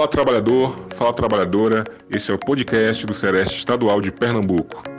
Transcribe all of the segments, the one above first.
Fala trabalhador, fala trabalhadora, esse é o podcast do Sereste Estadual de Pernambuco.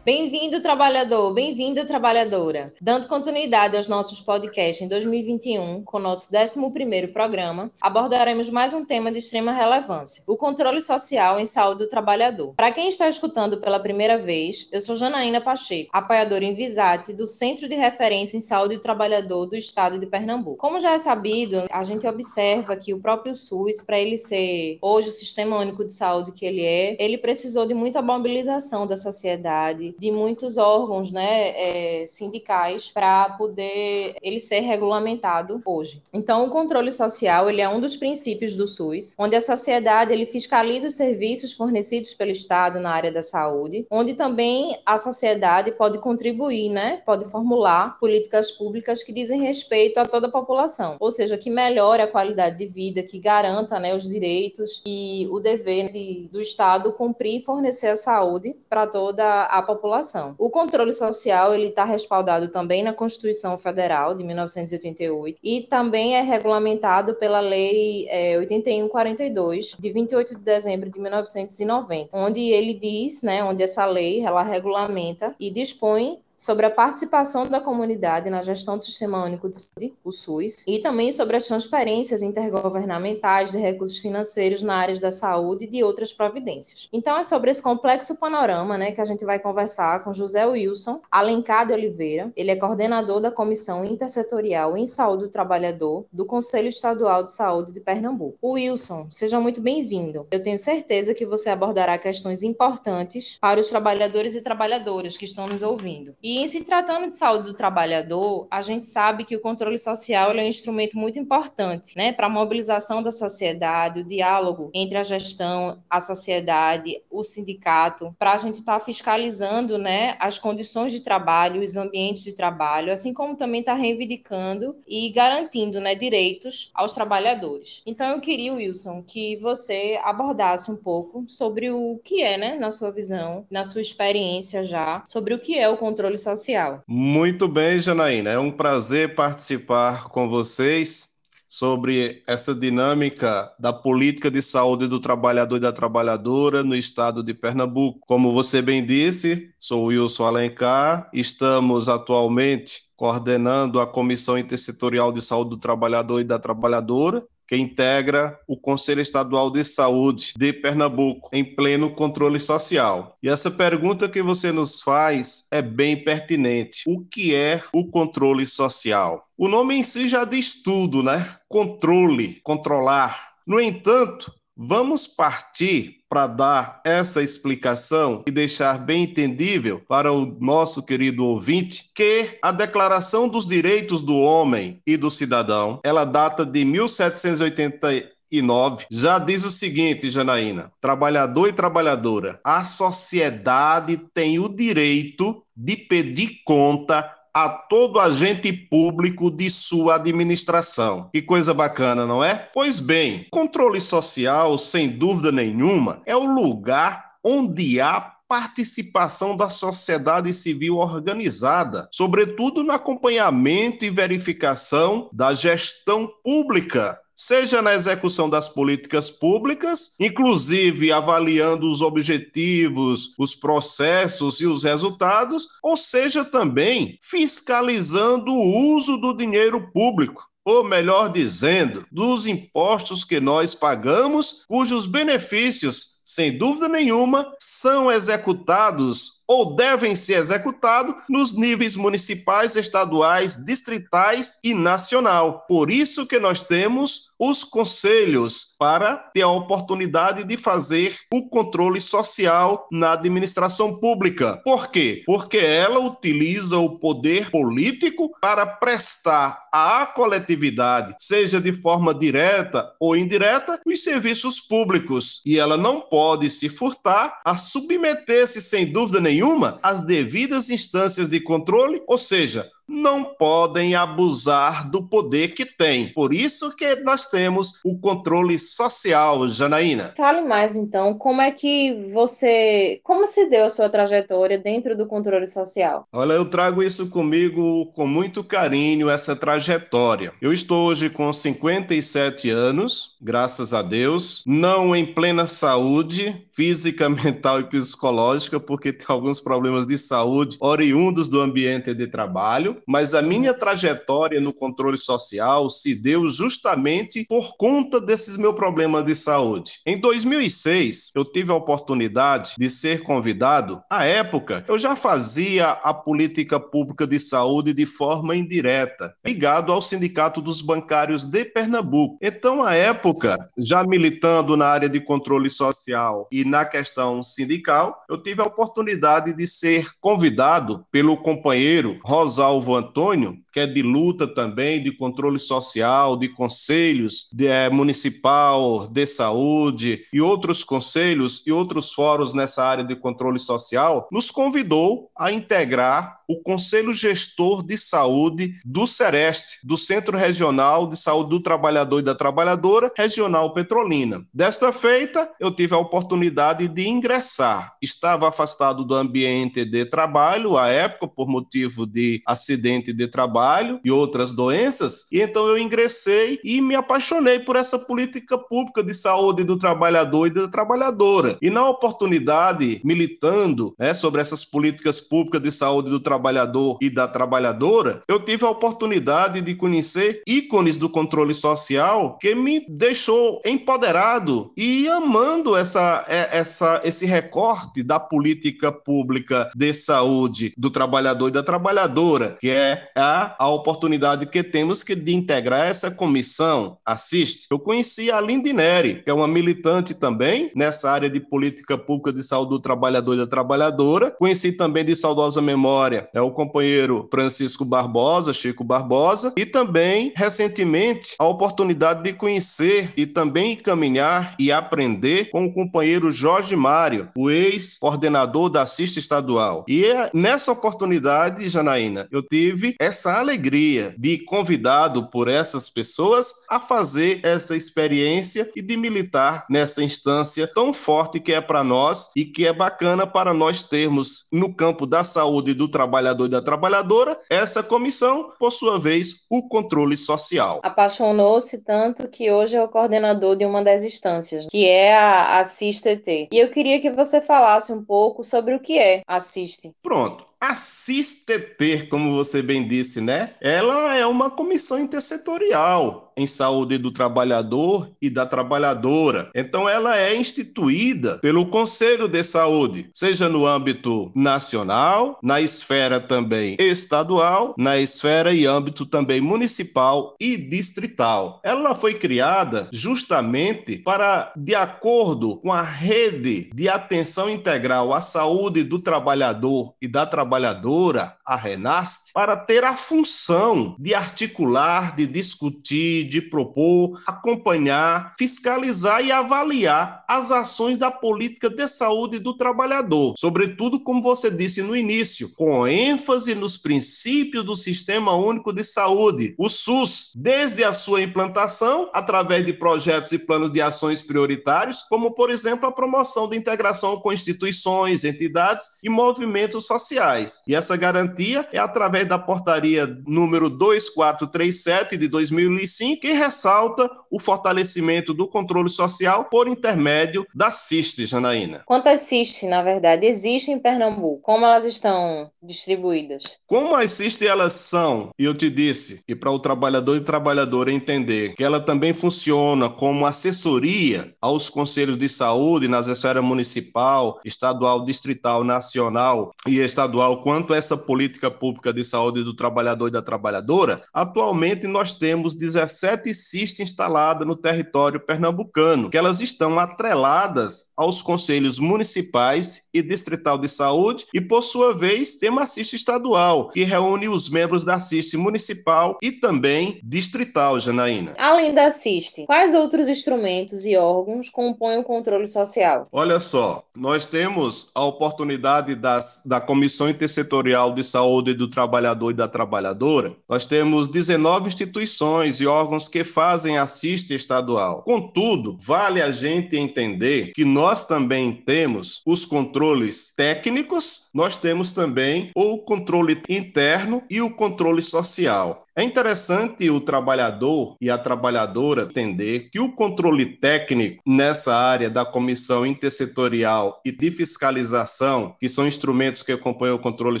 Bem-vindo, trabalhador, bem-vinda, trabalhadora. Dando continuidade aos nossos podcasts em 2021, com nosso 11º programa, abordaremos mais um tema de extrema relevância, o controle social em saúde do trabalhador. Para quem está escutando pela primeira vez, eu sou Janaína Pacheco, apoiadora em Visate do Centro de Referência em Saúde do Trabalhador do Estado de Pernambuco. Como já é sabido, a gente observa que o próprio SUS, para ele ser hoje o Sistema Único de Saúde que ele é, ele precisou de muita mobilização da sociedade, de muitos órgãos né, é, sindicais para poder ele ser regulamentado hoje. Então, o controle social ele é um dos princípios do SUS, onde a sociedade ele fiscaliza os serviços fornecidos pelo Estado na área da saúde, onde também a sociedade pode contribuir, né, pode formular políticas públicas que dizem respeito a toda a população, ou seja, que melhore a qualidade de vida, que garanta né, os direitos e o dever de, do Estado cumprir e fornecer a saúde para toda a população população. O controle social ele está respaldado também na Constituição Federal de 1988 e também é regulamentado pela Lei é, 8142 de 28 de dezembro de 1990, onde ele diz, né, onde essa lei ela regulamenta e dispõe sobre a participação da comunidade na gestão do Sistema Único de Saúde, o SUS, e também sobre as transferências intergovernamentais de recursos financeiros na área da saúde e de outras providências. Então, é sobre esse complexo panorama né, que a gente vai conversar com José Wilson Alencar de Oliveira. Ele é coordenador da Comissão Intersetorial em Saúde do Trabalhador do Conselho Estadual de Saúde de Pernambuco. Wilson, seja muito bem-vindo. Eu tenho certeza que você abordará questões importantes para os trabalhadores e trabalhadoras que estão nos ouvindo. E em se tratando de saúde do trabalhador, a gente sabe que o controle social é um instrumento muito importante né, para a mobilização da sociedade, o diálogo entre a gestão, a sociedade, o sindicato, para a gente estar tá fiscalizando né, as condições de trabalho, os ambientes de trabalho, assim como também está reivindicando e garantindo né, direitos aos trabalhadores. Então, eu queria, Wilson, que você abordasse um pouco sobre o que é, né, na sua visão, na sua experiência já, sobre o que é o controle social. Muito bem, Janaína. É um prazer participar com vocês sobre essa dinâmica da política de saúde do trabalhador e da trabalhadora no estado de Pernambuco. Como você bem disse, sou Wilson Alencar, estamos atualmente coordenando a Comissão Intersetorial de Saúde do Trabalhador e da Trabalhadora, que integra o Conselho Estadual de Saúde de Pernambuco, em pleno controle social. E essa pergunta que você nos faz é bem pertinente. O que é o controle social? O nome em si já diz tudo, né? Controle, controlar. No entanto, Vamos partir para dar essa explicação e deixar bem entendível para o nosso querido ouvinte que a Declaração dos Direitos do Homem e do Cidadão, ela data de 1789 já diz o seguinte, Janaína: trabalhador e trabalhadora, a sociedade tem o direito de pedir conta a todo agente público de sua administração. Que coisa bacana, não é? Pois bem, controle social, sem dúvida nenhuma, é o lugar onde há participação da sociedade civil organizada, sobretudo no acompanhamento e verificação da gestão pública seja na execução das políticas públicas, inclusive avaliando os objetivos, os processos e os resultados, ou seja também fiscalizando o uso do dinheiro público ou melhor dizendo, dos impostos que nós pagamos, cujos benefícios, sem dúvida nenhuma, são executados ou devem ser executados nos níveis municipais, estaduais, distritais e nacional. Por isso que nós temos os conselhos para ter a oportunidade de fazer o controle social na administração pública. Por quê? Porque ela utiliza o poder político para prestar à coletividade, seja de forma direta ou indireta, os serviços públicos. E ela não pode se furtar a submeter-se, sem dúvida nenhuma, às devidas instâncias de controle, ou seja, não podem abusar do poder que têm. Por isso que nós temos o controle social, Janaína. Fale mais então, como é que você, como se deu a sua trajetória dentro do controle social? Olha, eu trago isso comigo com muito carinho essa trajetória. Eu estou hoje com 57 anos, graças a Deus, não em plena saúde física, mental e psicológica, porque tem alguns problemas de saúde oriundos do ambiente de trabalho, mas a minha trajetória no controle social se deu justamente por conta desses meus problemas de saúde. Em 2006, eu tive a oportunidade de ser convidado. À época, eu já fazia a política pública de saúde de forma indireta, ligado ao Sindicato dos Bancários de Pernambuco. Então, à época, já militando na área de controle social e na questão sindical, eu tive a oportunidade de ser convidado pelo companheiro Rosalvo Antônio, que é de luta também, de controle social, de conselhos de, é, municipal de saúde e outros conselhos e outros fóruns nessa área de controle social, nos convidou a integrar o Conselho Gestor de Saúde do Sereste, do Centro Regional de Saúde do Trabalhador e da Trabalhadora, Regional Petrolina. Desta feita, eu tive a oportunidade de ingressar. Estava afastado do ambiente de trabalho à época por motivo de acidente de trabalho e outras doenças, e então eu ingressei e me apaixonei por essa política pública de saúde do trabalhador e da trabalhadora. E na oportunidade, militando né, sobre essas políticas públicas de saúde do trabalhador, trabalhador e da trabalhadora, eu tive a oportunidade de conhecer ícones do controle social que me deixou empoderado e amando essa, é, essa, esse recorte da política pública de saúde do trabalhador e da trabalhadora, que é a, a oportunidade que temos que de integrar essa comissão. Assiste. Eu conheci a Lindineri, que é uma militante também nessa área de política pública de saúde do trabalhador e da trabalhadora. Conheci também de saudosa memória é o companheiro Francisco Barbosa, Chico Barbosa, e também, recentemente, a oportunidade de conhecer e também caminhar e aprender com o companheiro Jorge Mário, o ex-coordenador da CIST estadual. E é nessa oportunidade, Janaína, eu tive essa alegria de convidado por essas pessoas a fazer essa experiência e de militar nessa instância tão forte que é para nós e que é bacana para nós termos no campo da saúde e do trabalho trabalhador e da trabalhadora, essa comissão, por sua vez, o controle social. Apaixonou-se tanto que hoje é o coordenador de uma das instâncias, que é a Assiste-T. E eu queria que você falasse um pouco sobre o que é Assiste. Pronto. A CISTT, como você bem disse, né? Ela é uma comissão intersetorial em saúde do trabalhador e da trabalhadora. Então, ela é instituída pelo Conselho de Saúde, seja no âmbito nacional, na esfera também estadual, na esfera e âmbito também municipal e distrital. Ela foi criada justamente para, de acordo com a rede de atenção integral à saúde do trabalhador e da trabalhadora, trabalhadora, a Renast, para ter a função de articular, de discutir, de propor, acompanhar, fiscalizar e avaliar as ações da política de saúde do trabalhador, sobretudo, como você disse no início, com ênfase nos princípios do Sistema Único de Saúde, o SUS, desde a sua implantação, através de projetos e planos de ações prioritários, como, por exemplo, a promoção da integração com instituições, entidades e movimentos sociais reais. E essa garantia é através da portaria número 2437 de 2005, que ressalta o fortalecimento do controle social por intermédio da CIST, Janaína. Quantas CIST, na verdade, existem em Pernambuco? Como elas estão distribuídas? Como as CIST elas são, e eu te disse, e para o trabalhador e trabalhadora entender que ela também funciona como assessoria aos conselhos de saúde nas esferas municipal, estadual, distrital, nacional e estadual quanto essa política pública de saúde do trabalhador e da trabalhadora, atualmente nós temos 17 CIST instaladas no território pernambucano, que elas estão atreladas aos conselhos municipais e distrital de saúde e, por sua vez, temos a CIST estadual, que reúne os membros da CIST municipal e também distrital, Janaína. Além da CIST, quais outros instrumentos e órgãos compõem o controle social? Olha só, nós temos a oportunidade das, da Comissão Intersetorial de Saúde do Trabalhador e da Trabalhadora, nós temos 19 instituições e órgãos que fazem assiste estadual. Contudo, vale a gente entender que nós também temos os controles técnicos, nós temos também o controle interno e o controle social. É interessante o trabalhador e a trabalhadora entender que o controle técnico nessa área da comissão intersetorial e de fiscalização, que são instrumentos que acompanham o controle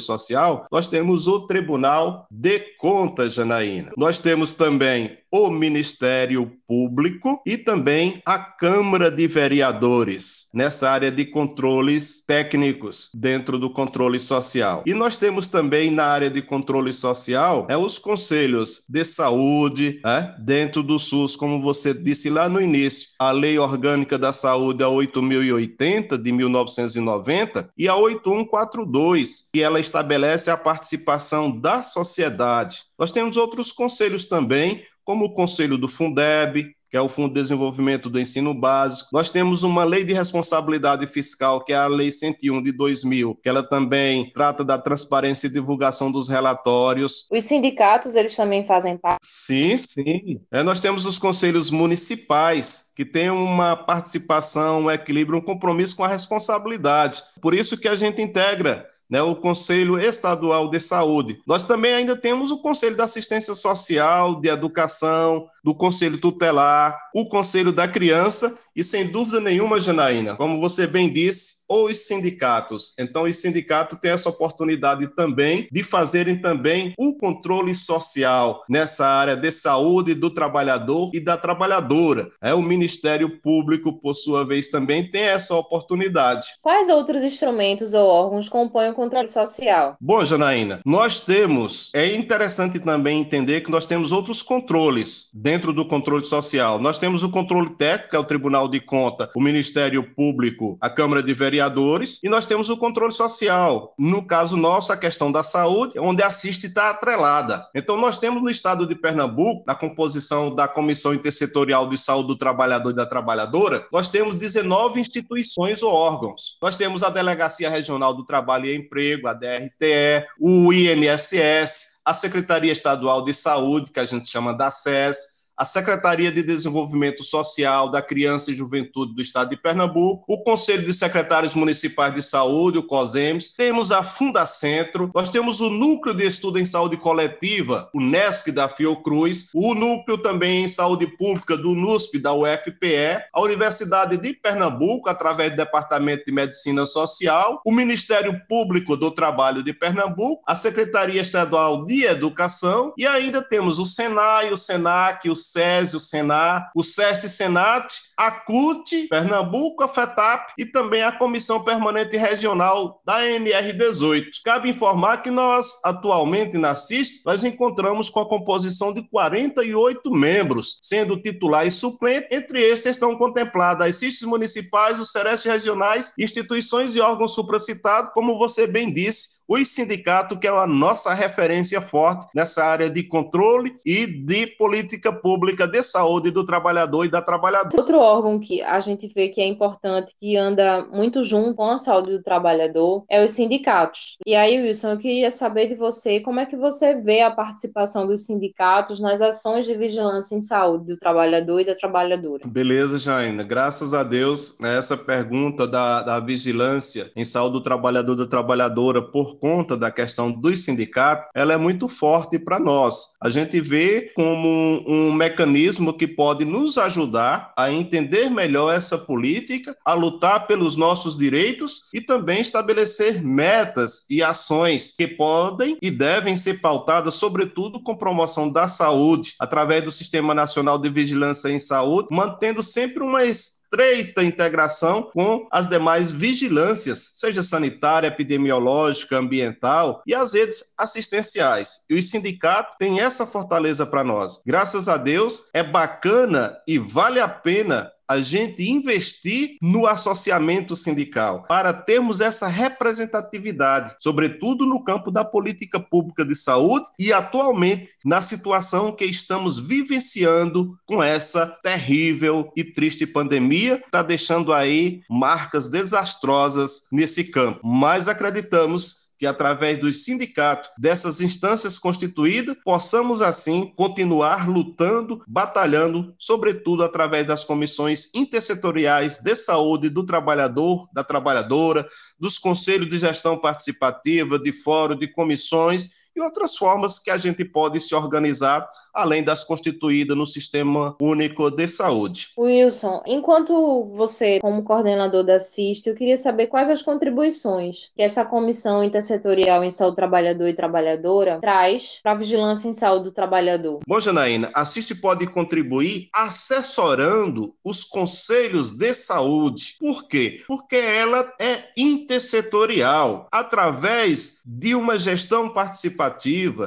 social, nós temos o Tribunal de Contas, Janaína. Nós temos também o Ministério Público e também a Câmara de Vereadores, nessa área de controles técnicos dentro do controle social. E nós temos também na área de controle social é, os conselhos de saúde é, dentro do SUS, como você disse lá no início, a Lei Orgânica da Saúde, a 8.080 de 1990 e a 8142, que ela estabelece a participação da sociedade. Nós temos outros conselhos também, como o Conselho do Fundeb, que é o Fundo de Desenvolvimento do Ensino Básico. Nós temos uma lei de responsabilidade fiscal, que é a Lei 101 de 2000, que ela também trata da transparência e divulgação dos relatórios. Os sindicatos, eles também fazem parte? Sim, sim. É, nós temos os conselhos municipais, que têm uma participação, um equilíbrio, um compromisso com a responsabilidade. Por isso que a gente integra né, o Conselho Estadual de Saúde. Nós também ainda temos o Conselho da Assistência Social, de Educação, do Conselho Tutelar, o Conselho da Criança e, sem dúvida nenhuma, Janaína, como você bem disse, os sindicatos. Então, os sindicatos têm essa oportunidade também de fazerem também o controle social nessa área de saúde do trabalhador e da trabalhadora. É o Ministério Público, por sua vez, também tem essa oportunidade. Quais outros instrumentos ou órgãos compõem o controle social? Bom, Janaína, nós temos, é interessante também entender que nós temos outros controles dentro do controle social. Nós temos o controle técnico, que é o Tribunal de Conta, o Ministério Público, a Câmara de Vereadores, e nós temos o controle social. No caso nosso, a questão da saúde, onde a CIST está atrelada. Então, nós temos no estado de Pernambuco, na composição da Comissão Intersetorial de Saúde do Trabalhador e da Trabalhadora, nós temos 19 instituições ou órgãos. Nós temos a Delegacia Regional do Trabalho e Emprego, a DRTE, o INSS, a Secretaria Estadual de Saúde, que a gente chama da SES, a Secretaria de Desenvolvimento Social da Criança e Juventude do Estado de Pernambuco, o Conselho de Secretários Municipais de Saúde, o COSEMS, temos a Fundacentro, nós temos o Núcleo de Estudo em Saúde Coletiva, o NESC da Fiocruz, o Núcleo também em Saúde Pública do NUSP da UFPE, a Universidade de Pernambuco, através do Departamento de Medicina Social, o Ministério Público do Trabalho de Pernambuco, a Secretaria Estadual de Educação e ainda temos o SENAI, o SENAC, o SESI, o Senar, o SESI Senat, a CUT, Pernambuco, a FETAP e também a Comissão Permanente Regional da NR18. Cabe informar que nós, atualmente na CIS, nós encontramos com a composição de 48 membros, sendo titular e suplente. Entre esses estão contempladas as CIS municipais, os SERES regionais, instituições e órgãos supracitados, como você bem disse, os sindicatos, que é a nossa referência forte nessa área de controle e de política pública de saúde do trabalhador e da trabalhadora. Outro órgão que a gente vê que é importante, que anda muito junto com a saúde do trabalhador, é os sindicatos. E aí, Wilson, eu queria saber de você como é que você vê a participação dos sindicatos nas ações de vigilância em saúde do trabalhador e da trabalhadora. Beleza, Jaina. Graças a Deus, né, essa pergunta da, da vigilância em saúde do trabalhador da trabalhadora por conta da questão dos sindicatos, ela é muito forte para nós. A gente vê como um, um mecanismo que pode nos ajudar a entender melhor essa política, a lutar pelos nossos direitos e também estabelecer metas e ações que podem e devem ser pautadas, sobretudo, com promoção da saúde, através do Sistema Nacional de Vigilância em Saúde, mantendo sempre uma estreita integração com as demais vigilâncias, seja sanitária, epidemiológica, ambiental e as redes assistenciais. E os sindicatos têm essa fortaleza para nós. Graças a Deus, é bacana e vale a pena a gente investir no associamento sindical para termos essa representatividade, sobretudo no campo da política pública de saúde e atualmente na situação que estamos vivenciando com essa terrível e triste pandemia, está deixando aí marcas desastrosas nesse campo. Mas acreditamos que através dos sindicatos, dessas instâncias constituídas, possamos assim continuar lutando, batalhando, sobretudo através das comissões intersetoriais de saúde do trabalhador, da trabalhadora, dos conselhos de gestão participativa, de fórum, de comissões e outras formas que a gente pode se organizar, além das constituídas no Sistema Único de Saúde. Wilson, enquanto você, como coordenador da CIST, eu queria saber quais as contribuições que essa Comissão Intersetorial em Saúde Trabalhador e Trabalhadora traz para a vigilância em saúde do trabalhador. Bom, Janaína, a CIST pode contribuir assessorando os conselhos de saúde. Por quê? Porque ela é intersetorial, através de uma gestão participativa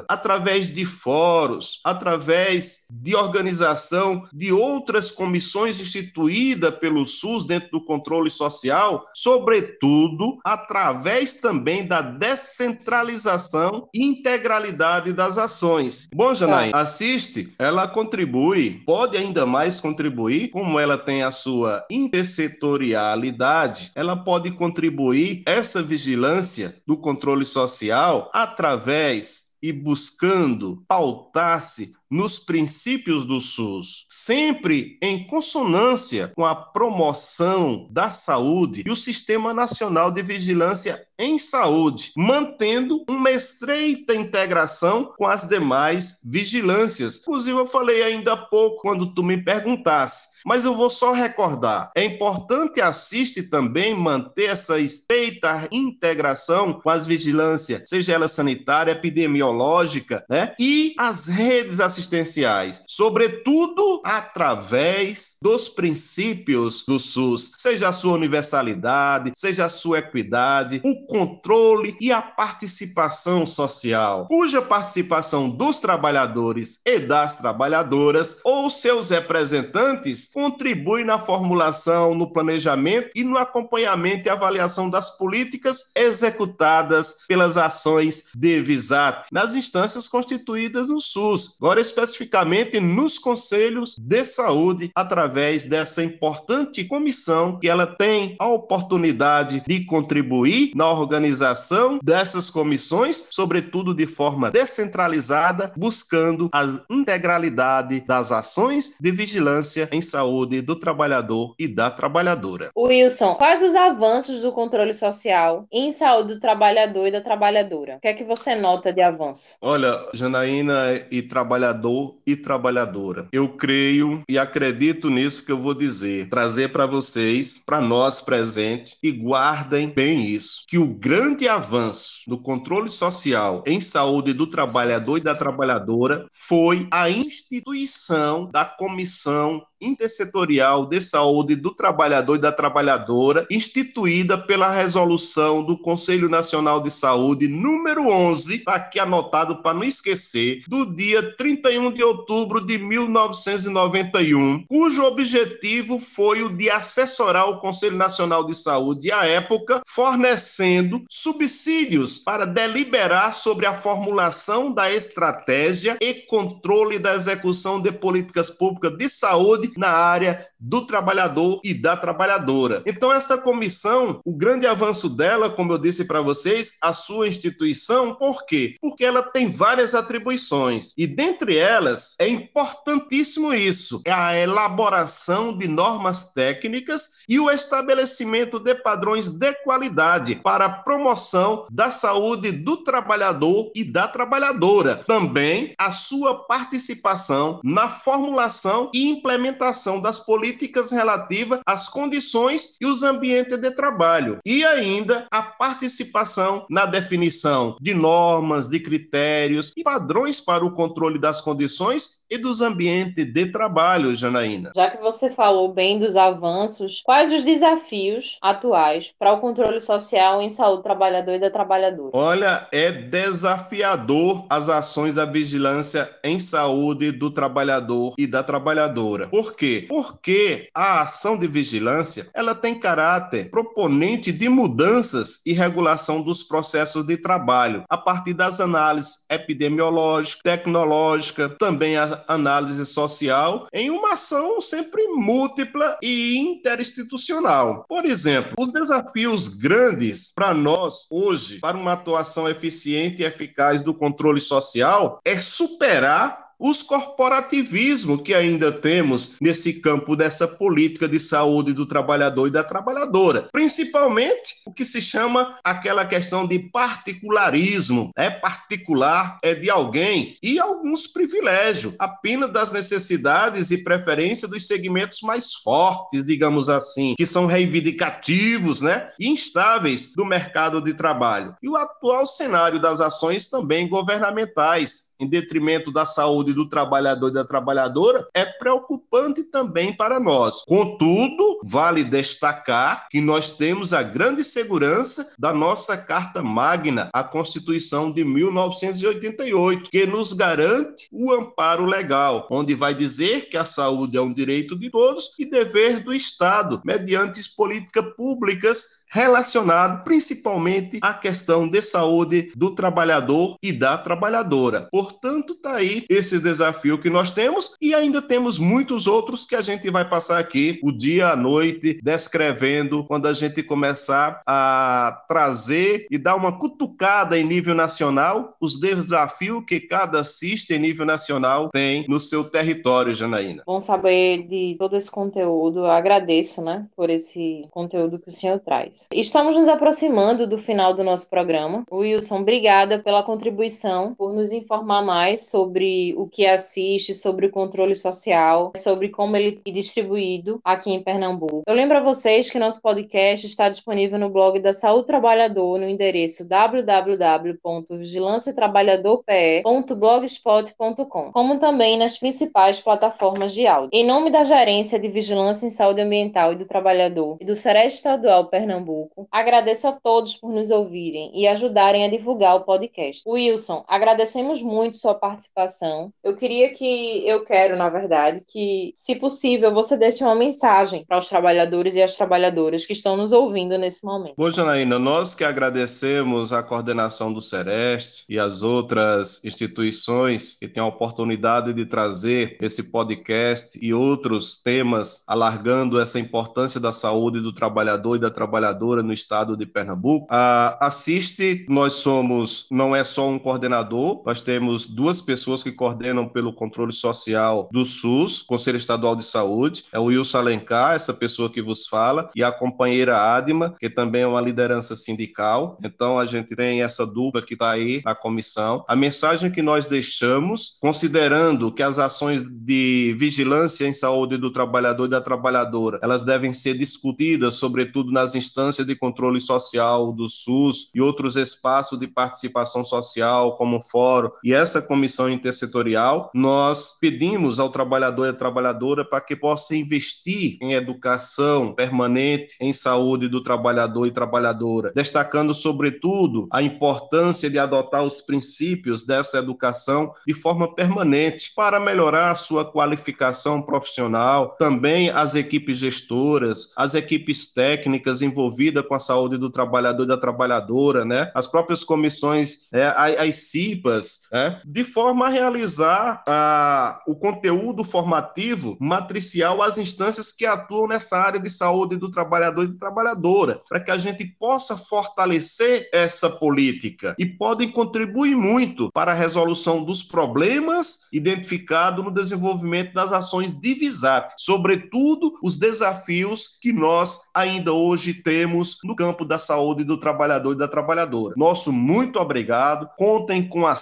através de fóruns, através de organização de outras comissões instituídas pelo SUS dentro do controle social, sobretudo através também da descentralização e integralidade das ações. Bom, Janaí, tá. assiste, ela contribui, pode ainda mais contribuir, como ela tem a sua intersetorialidade, ela pode contribuir essa vigilância do controle social através e buscando pautar-se nos princípios do SUS, sempre em consonância com a promoção da saúde e o Sistema Nacional de Vigilância em Saúde, mantendo uma estreita integração com as demais vigilâncias. Inclusive, eu falei ainda há pouco quando tu me perguntasse, mas eu vou só recordar. É importante assiste também manter essa estreita integração com as vigilâncias, seja ela sanitária, epidemiológica, né? E as redes assistenciais assistenciais, sobretudo através dos princípios do SUS, seja a sua universalidade, seja a sua equidade, o controle e a participação social, cuja participação dos trabalhadores e das trabalhadoras ou seus representantes contribui na formulação, no planejamento e no acompanhamento e avaliação das políticas executadas pelas ações de Visat nas instâncias constituídas no SUS. Agora, especificamente nos conselhos de saúde, através dessa importante comissão que ela tem a oportunidade de contribuir na organização dessas comissões, sobretudo de forma descentralizada, buscando a integralidade das ações de vigilância em saúde do trabalhador e da trabalhadora. Wilson, quais os avanços do controle social em saúde do trabalhador e da trabalhadora? O que é que você nota de avanço? Olha, Janaína e trabalhador trabalhador e trabalhadora. Eu creio e acredito nisso que eu vou dizer, trazer para vocês, para nós presentes, e guardem bem isso, que o grande avanço do controle social em saúde do trabalhador e da trabalhadora foi a instituição da Comissão intersetorial de saúde do trabalhador e da trabalhadora, instituída pela resolução do Conselho Nacional de Saúde número 11, está aqui anotado para não esquecer, do dia 31 de outubro de 1991, cujo objetivo foi o de assessorar o Conselho Nacional de Saúde à época, fornecendo subsídios para deliberar sobre a formulação da estratégia e controle da execução de políticas públicas de saúde na área do trabalhador e da trabalhadora. Então, esta comissão, o grande avanço dela, como eu disse para vocês, a sua instituição, por quê? Porque ela tem várias atribuições e dentre elas é importantíssimo isso, é a elaboração de normas técnicas e o estabelecimento de padrões de qualidade para a promoção da saúde do trabalhador e da trabalhadora. Também a sua participação na formulação e implementação implementação das políticas relativas às condições e os ambientes de trabalho. E ainda a participação na definição de normas, de critérios e padrões para o controle das condições e dos ambientes de trabalho, Janaína. Já que você falou bem dos avanços, quais os desafios atuais para o controle social em saúde do trabalhador e da trabalhadora? Olha, é desafiador as ações da vigilância em saúde do trabalhador e da trabalhadora. Por Por quê? Porque a ação de vigilância, ela tem caráter proponente de mudanças e regulação dos processos de trabalho, a partir das análises epidemiológica, tecnológica, também a análise social, em uma ação sempre múltipla e interinstitucional. Por exemplo, os desafios grandes para nós hoje, para uma atuação eficiente e eficaz do controle social, é superar os corporativismos que ainda temos nesse campo dessa política de saúde do trabalhador e da trabalhadora. Principalmente o que se chama aquela questão de particularismo. É particular, é de alguém e alguns privilégios, apenas das necessidades e preferências dos segmentos mais fortes, digamos assim, que são reivindicativos, né, e instáveis do mercado de trabalho. E o atual cenário das ações também governamentais em detrimento da saúde do trabalhador e da trabalhadora é preocupante também para nós. Contudo, vale destacar que nós temos a grande segurança da nossa Carta Magna, a Constituição de 1988, que nos garante o amparo legal, onde vai dizer que a saúde é um direito de todos e dever do Estado, mediante políticas públicas relacionado principalmente à questão de saúde do trabalhador e da trabalhadora. Portanto, está aí esse desafio que nós temos e ainda temos muitos outros que a gente vai passar aqui o dia à noite descrevendo quando a gente começar a trazer e dar uma cutucada em nível nacional os desafios que cada CIST em nível nacional tem no seu território, Janaína. Bom saber de todo esse conteúdo. Eu agradeço, né, por esse conteúdo que o senhor traz. Estamos nos aproximando do final do nosso programa. Wilson, obrigada pela contribuição, por nos informar mais sobre o que assiste, sobre o controle social, sobre como ele é distribuído aqui em Pernambuco. Eu lembro a vocês que nosso podcast está disponível no blog da Saúde Trabalhador no endereço www.vigilanciatrabalhadorpe.blogspot.com, como também nas principais plataformas de áudio. Em nome da Gerência de Vigilância em Saúde Ambiental e do Trabalhador e do Sereste Estadual Pernambuco, Pernambuco. Agradeço a todos por nos ouvirem e ajudarem a divulgar o podcast. Wilson, agradecemos muito sua participação. Eu queria que, eu quero, na verdade, que, se possível, você deixe uma mensagem para os trabalhadores e as trabalhadoras que estão nos ouvindo nesse momento. Bom, Janaína, nós que agradecemos a coordenação do Sereste e as outras instituições que têm a oportunidade de trazer esse podcast e outros temas alargando essa importância da saúde do trabalhador e da trabalhadora no estado de Pernambuco. A Assiste, nós somos, não é só um coordenador, nós temos duas pessoas que coordenam pelo controle social do SUS, Conselho Estadual de Saúde, é o Wilson Alencar, essa pessoa que vos fala, e a companheira Adma, que também é uma liderança sindical. Então a gente tem essa dupla que está aí na comissão. A mensagem que nós deixamos, considerando que as ações de vigilância em saúde do trabalhador e da trabalhadora, elas devem ser discutidas, sobretudo nas instâncias instância de controle social do SUS e outros espaços de participação social, como o Fórum e essa comissão intersetorial, nós pedimos ao trabalhador e à trabalhadora para que possa investir em educação permanente, em saúde do trabalhador e trabalhadora, destacando, sobretudo, a importância de adotar os princípios dessa educação de forma permanente para melhorar a sua qualificação profissional, também as equipes gestoras, as equipes técnicas envolvidas envolvida com a saúde do trabalhador e da trabalhadora, né? As próprias comissões, é, as CIPAs, de forma a realizar a, o conteúdo formativo matricial às instâncias que atuam nessa área de saúde do trabalhador e trabalhadora, para que a gente possa fortalecer essa política e podem contribuir muito para a resolução dos problemas identificados no desenvolvimento das ações de VISAT, sobretudo os desafios que nós ainda hoje temos no campo da saúde do trabalhador e da trabalhadora. Nosso muito obrigado. Contem com a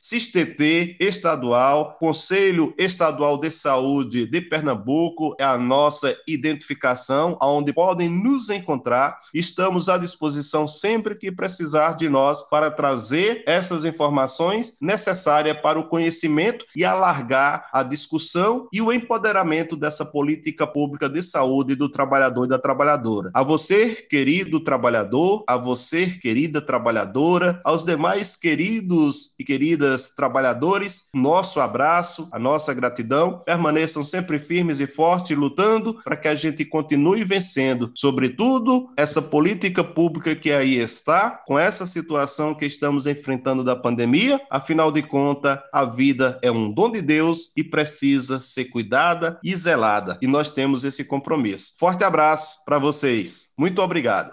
CIST, CISTT estadual, Conselho Estadual de Saúde de Pernambuco é a nossa identificação, aonde podem nos encontrar. Estamos à disposição sempre que precisar de nós para trazer essas informações necessárias para o conhecimento e alargar a discussão e o empoderamento dessa política pública de saúde do trabalhador e da trabalhadora. A você querido trabalhador, a você, querida trabalhadora, aos demais queridos e queridas trabalhadores, nosso abraço, a nossa gratidão. Permaneçam sempre firmes e fortes, lutando para que a gente continue vencendo, sobretudo, essa política pública que aí está, com essa situação que estamos enfrentando da pandemia. Afinal de contas, a vida é um dom de Deus e precisa ser cuidada e zelada. E nós temos esse compromisso. Forte abraço para vocês. Muito obrigado.